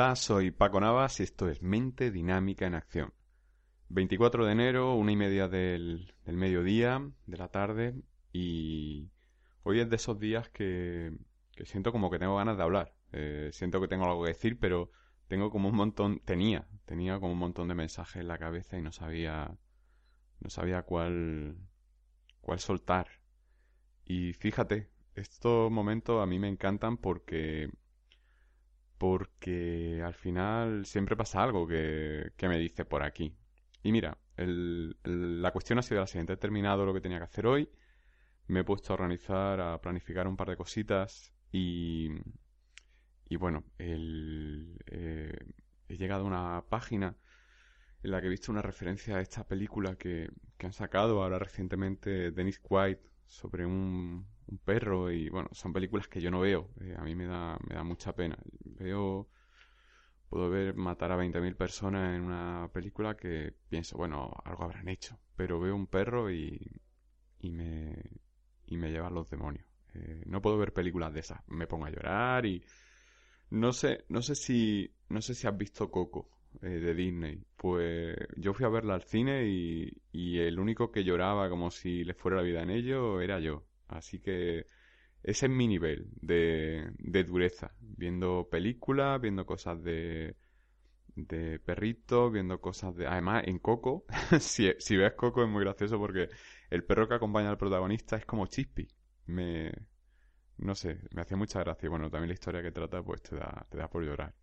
Hola, soy Paco Navas y esto es Mente Dinámica en Acción. 24 de enero, una y media del, mediodía, de la tarde, y hoy es de esos días que, que siento como que tengo ganas de hablar. Eh, siento que tengo algo que decir, pero tengo como un montón, tenía, tenía como un montón de mensajes en la cabeza y no sabía, no sabía cuál, cuál soltar. Y fíjate, estos momentos a mí me encantan porque, porque al final siempre pasa algo que, me dice por aquí. Y mira, el, la cuestión ha sido la siguiente. He terminado lo que tenía que hacer hoy. Me he puesto a organizar, a planificar un par de cositas y, bueno, el, eh, he llegado a una página en la que he visto una referencia a esta película que, han sacado ahora recientemente Dennis White sobre un, un, perro y bueno, son películas que yo no veo. Eh, a mí me da, me da mucha pena. Veo, puedo ver matar a 20.000 personas en una película que pienso, bueno, algo habrán hecho. Pero veo un perro y, y me, y me llevan los demonios. Eh, no puedo ver películas de esas. Me pongo a llorar y no sé, no sé si, no sé si has visto Coco eh, de Disney. Pues yo fui a verla al cine y, y el único que lloraba como si le fuera la vida en ello era yo. Así que ese es mi nivel de, de dureza. Viendo películas, viendo cosas de, de perritos, viendo cosas de... Además, en Coco, si, si ves Coco es muy gracioso porque el perro que acompaña al protagonista es como Chispy. Me, no sé, me hacía mucha gracia. Bueno, también la historia que trata, pues te da, te da por llorar.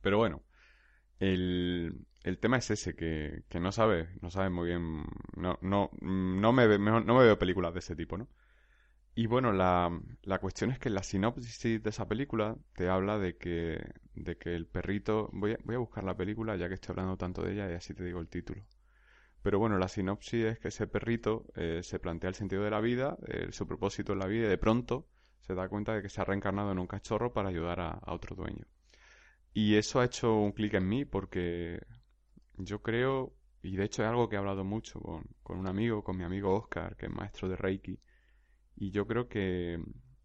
Pero bueno, el, el tema es ese, que, que no sabes, no sabes muy bien, no, no, no, me, no me veo películas de ese tipo, ¿no? Y bueno, la, la cuestión es que la sinopsis de esa película te habla de que, de que el perrito... Voy a, voy a buscar la película ya que estoy hablando tanto de ella y así te digo el título. Pero bueno, la sinopsis es que ese perrito eh, se plantea el sentido de la vida, su propósito en la vida y de pronto se da cuenta de que se ha reencarnado en un cachorro para ayudar a, a otro dueño. Y eso ha hecho un clic en mí porque yo creo, y de hecho es algo que he hablado mucho con, con un amigo, con mi amigo Oscar, que es maestro de Reiki, y yo creo que,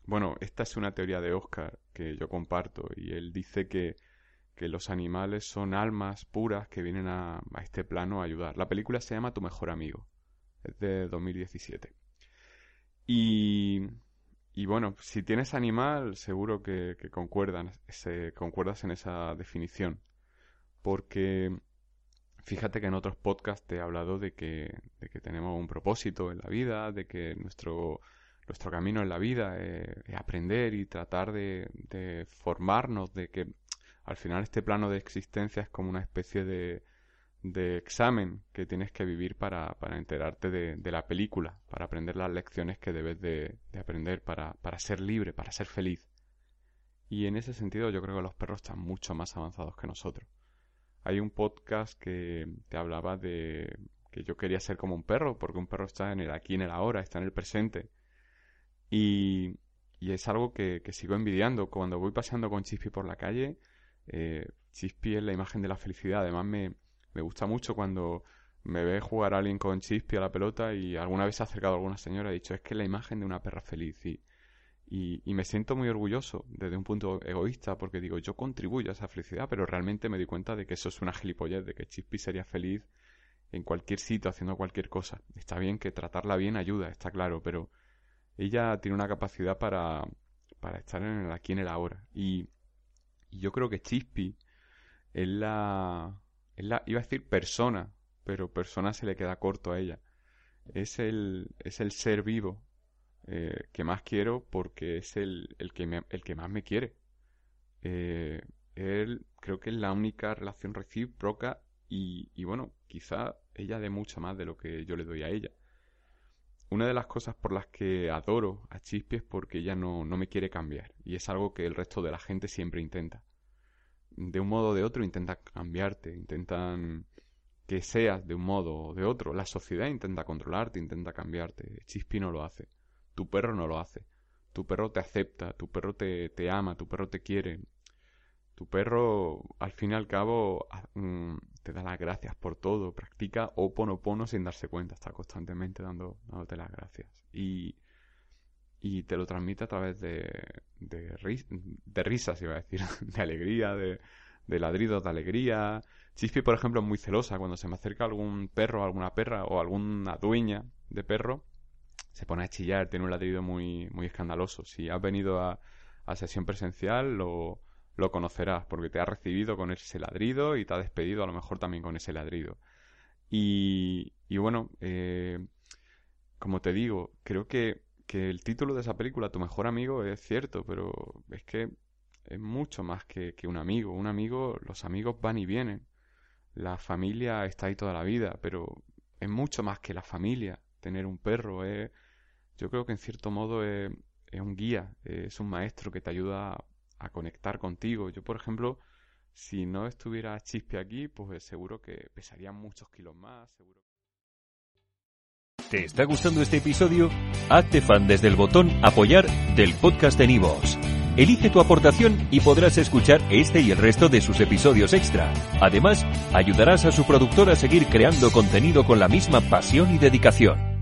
bueno, esta es una teoría de Oscar que yo comparto, y él dice que, que los animales son almas puras que vienen a, a este plano a ayudar. La película se llama Tu mejor amigo, es de 2017. Y y bueno, si tienes animal, seguro que, concuerdan, se, concuerdas en esa definición. Porque fíjate que en otros podcasts te he hablado de que, de que tenemos un propósito en la vida, de que nuestro, nuestro camino en la vida es, es aprender y tratar de, formarnos, de que al final este plano de existencia es como una especie de, de examen que tienes que vivir para, para enterarte de, de, la película, para aprender las lecciones que debes de, de aprender para, para, ser libre, para ser feliz. Y en ese sentido yo creo que los perros están mucho más avanzados que nosotros. Hay un podcast que te hablaba de que yo quería ser como un perro, porque un perro está en el aquí, en el ahora, está en el presente. Y, y es algo que, que, sigo envidiando. Cuando voy paseando con Chispy por la calle, eh, Chispy es la imagen de la felicidad. Además me, me gusta mucho cuando me ve jugar a alguien con Chispy a la pelota y alguna vez se ha acercado a alguna señora y ha dicho es que es la imagen de una perra feliz y, y, y, me siento muy orgulloso desde un punto egoísta porque digo yo contribuyo a esa felicidad pero realmente me di cuenta de que eso es una gilipollez de que Chispy sería feliz en cualquier sitio haciendo cualquier cosa está bien que tratarla bien ayuda está claro pero ella tiene una capacidad para, para estar en el aquí en el ahora y, yo creo que Chispy es la es la, iba a decir persona, pero persona se le queda corto a ella. Es el, es el ser vivo eh, que más quiero porque es el, el, que, me, el que más me quiere. Eh, él creo que es la única relación recíproca y, y bueno, quizá ella dé mucho más de lo que yo le doy a ella. Una de las cosas por las que adoro a Chispy es porque ella no, no me quiere cambiar y es algo que el resto de la gente siempre intenta. de un modo o de otro intentan cambiarte, intentan que seas de un modo o de otro. La sociedad intenta controlarte, intenta cambiarte. Chispi no lo hace. Tu perro no lo hace. Tu perro te acepta, tu perro te, te ama, tu perro te quiere. Tu perro, al fin y al cabo, mm, te da las gracias por todo. Practica oponopono sin darse cuenta. Está constantemente dando, dándote las gracias. Y, y te lo transmite a través de, de, risas, iba a decir, de alegría, de, de ladridos de alegría. Chispy, por ejemplo, es muy celosa. Cuando se me acerca algún perro, alguna perra o alguna dueña de perro, se pone a chillar, tiene un ladrido muy, muy escandaloso. Si has venido a, a sesión presencial, lo, lo conocerás, porque te ha recibido con ese ladrido y te ha despedido a lo mejor también con ese ladrido. Y, y bueno, eh, como te digo, creo que, que el título de esa película, Tu mejor amigo, es cierto, pero es que es mucho más que, que un amigo. Un amigo, los amigos van y vienen. La familia está ahí toda la vida, pero es mucho más que la familia. Tener un perro es, yo creo que en cierto modo es, es un guía, es un maestro que te ayuda a conectar contigo. Yo, por ejemplo, si no estuviera Chispe aquí, pues seguro que pesaría muchos kilos más. Seguro... ¿Te está gustando este episodio? Hazte fan desde el botón apoyar del podcast de Nivos. Elige tu aportación y podrás escuchar este y el resto de sus episodios extra. Además, ayudarás a su productor a seguir creando contenido con la misma pasión y dedicación.